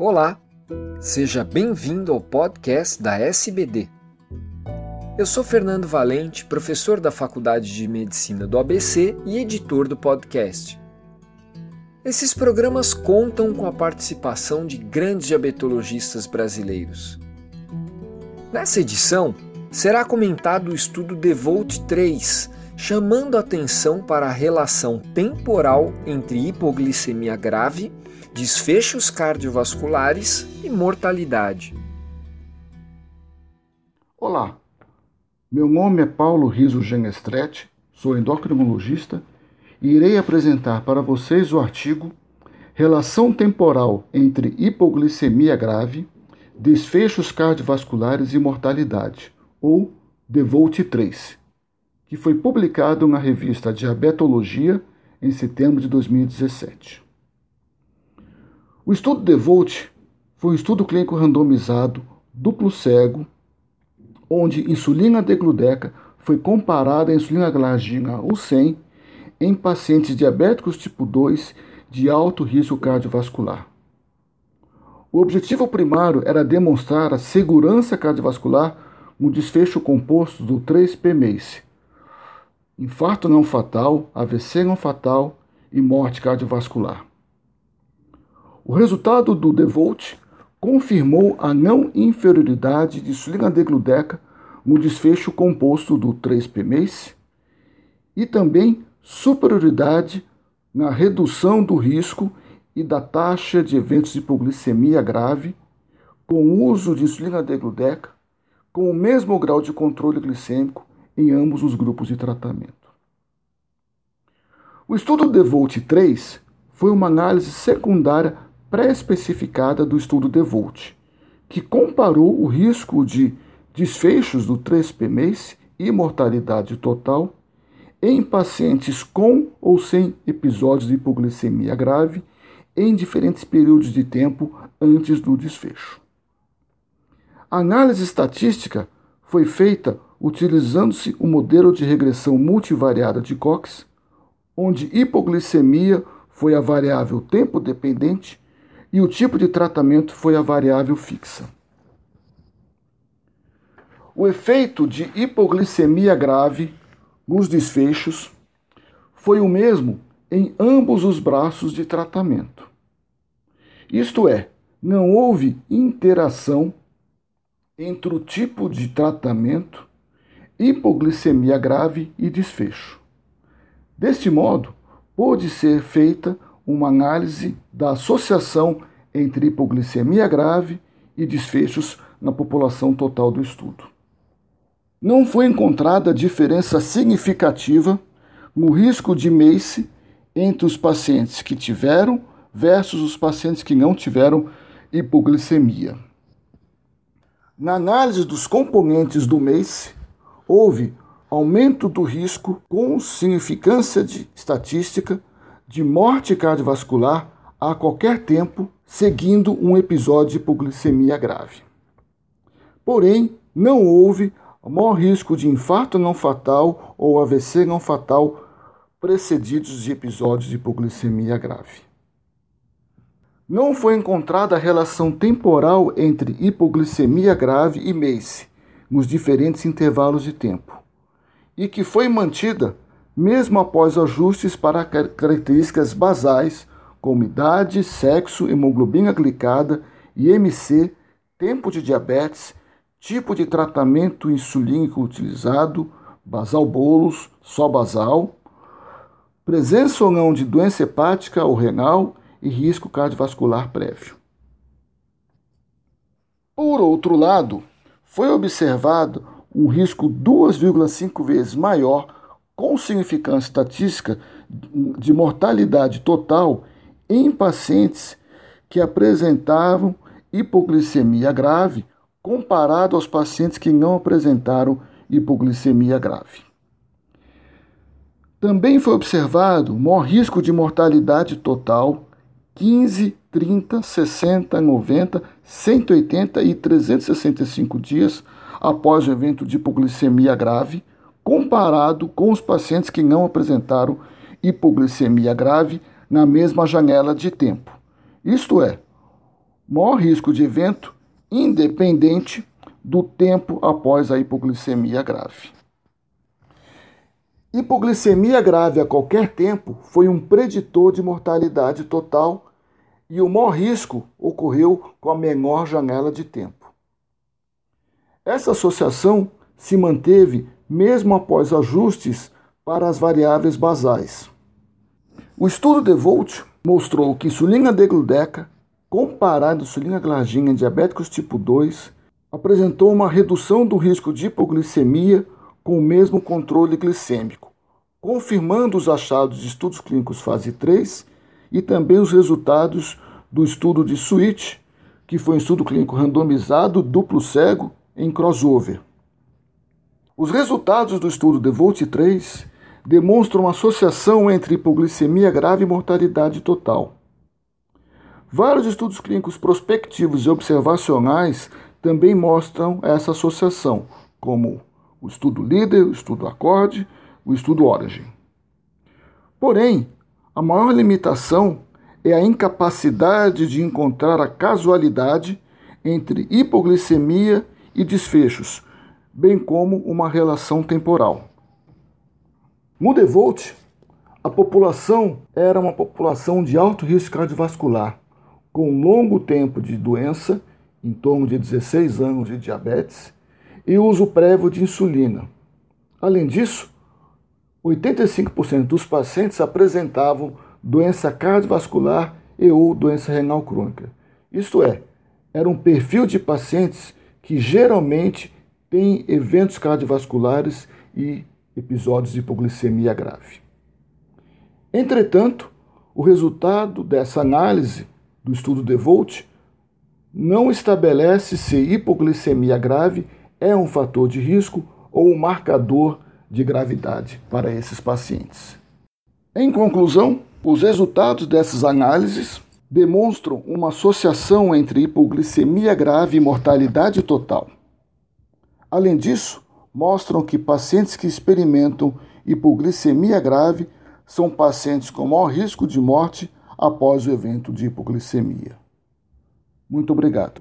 Olá, seja bem-vindo ao podcast da SBD. Eu sou Fernando Valente, professor da Faculdade de Medicina do ABC e editor do podcast. Esses programas contam com a participação de grandes diabetologistas brasileiros. Nessa edição, será comentado o estudo DEVOLT 3, chamando atenção para a relação temporal entre hipoglicemia grave desfechos cardiovasculares e mortalidade. Olá, meu nome é Paulo Riso Genestretti, sou endocrinologista e irei apresentar para vocês o artigo Relação temporal entre hipoglicemia grave, desfechos cardiovasculares e mortalidade, ou DEVOLT 3, que foi publicado na revista Diabetologia em setembro de 2017. O estudo DeVolt foi um estudo clínico randomizado, duplo cego, onde insulina degludeca foi comparada à insulina glargina ou 100 em pacientes diabéticos tipo 2 de alto risco cardiovascular. O objetivo primário era demonstrar a segurança cardiovascular no desfecho composto do 3-PMACE, infarto não fatal, AVC não fatal e morte cardiovascular. O resultado do DeVolt confirmou a não inferioridade de insulina degludeca no desfecho composto do 3-PMACE e também superioridade na redução do risco e da taxa de eventos de hipoglicemia grave com o uso de insulina degludeca com o mesmo grau de controle glicêmico em ambos os grupos de tratamento. O estudo DeVolt 3 foi uma análise secundária pré-especificada do estudo DeVolt, que comparou o risco de desfechos do 3-PMACE e mortalidade total em pacientes com ou sem episódios de hipoglicemia grave em diferentes períodos de tempo antes do desfecho. A análise estatística foi feita utilizando-se o modelo de regressão multivariada de Cox, onde hipoglicemia foi a variável tempo dependente e o tipo de tratamento foi a variável fixa. O efeito de hipoglicemia grave nos desfechos foi o mesmo em ambos os braços de tratamento. Isto é, não houve interação entre o tipo de tratamento, hipoglicemia grave e desfecho. Deste modo, pôde ser feita uma análise da associação entre hipoglicemia grave e desfechos na população total do estudo. Não foi encontrada diferença significativa no risco de MACE entre os pacientes que tiveram versus os pacientes que não tiveram hipoglicemia. Na análise dos componentes do MACE, houve aumento do risco com significância de estatística de morte cardiovascular a qualquer tempo, seguindo um episódio de hipoglicemia grave. Porém, não houve maior risco de infarto não fatal ou AVC não fatal precedidos de episódios de hipoglicemia grave. Não foi encontrada relação temporal entre hipoglicemia grave e MACE nos diferentes intervalos de tempo, e que foi mantida mesmo após ajustes para características basais como idade, sexo, hemoglobina glicada, IMC, tempo de diabetes, tipo de tratamento insulínico utilizado, basal bolos, só basal, presença ou não de doença hepática ou renal e risco cardiovascular prévio. Por outro lado, foi observado um risco 2,5 vezes maior com significância estatística de mortalidade total em pacientes que apresentavam hipoglicemia grave comparado aos pacientes que não apresentaram hipoglicemia grave. Também foi observado maior risco de mortalidade total 15, 30, 60, 90, 180 e 365 dias após o evento de hipoglicemia grave comparado com os pacientes que não apresentaram hipoglicemia grave na mesma janela de tempo. Isto é, maior risco de evento, independente do tempo após a hipoglicemia grave. Hipoglicemia grave a qualquer tempo foi um preditor de mortalidade total e o maior risco ocorreu com a menor janela de tempo. Essa associação se manteve mesmo após ajustes para as variáveis basais. O estudo de Volt mostrou que insulina degludeca, comparada à insulina glargina em diabéticos tipo 2, apresentou uma redução do risco de hipoglicemia com o mesmo controle glicêmico, confirmando os achados de estudos clínicos fase 3 e também os resultados do estudo de Switch, que foi um estudo clínico randomizado duplo cego em crossover. Os resultados do estudo de Volt 3 demonstram uma associação entre hipoglicemia grave e mortalidade total. Vários estudos clínicos prospectivos e observacionais também mostram essa associação, como o estudo líder, o estudo acorde, o estudo origin. Porém, a maior limitação é a incapacidade de encontrar a casualidade entre hipoglicemia e desfechos, bem como uma relação temporal. No Devolt, a população era uma população de alto risco cardiovascular, com longo tempo de doença, em torno de 16 anos de diabetes, e uso prévio de insulina. Além disso, 85% dos pacientes apresentavam doença cardiovascular e ou doença renal crônica. Isto é, era um perfil de pacientes que geralmente têm eventos cardiovasculares e episódios de hipoglicemia grave. Entretanto, o resultado dessa análise do estudo DeVolt não estabelece se hipoglicemia grave é um fator de risco ou um marcador de gravidade para esses pacientes. Em conclusão, os resultados dessas análises demonstram uma associação entre hipoglicemia grave e mortalidade total. Além disso, mostram que pacientes que experimentam hipoglicemia grave são pacientes com maior risco de morte após o evento de hipoglicemia. Muito obrigado.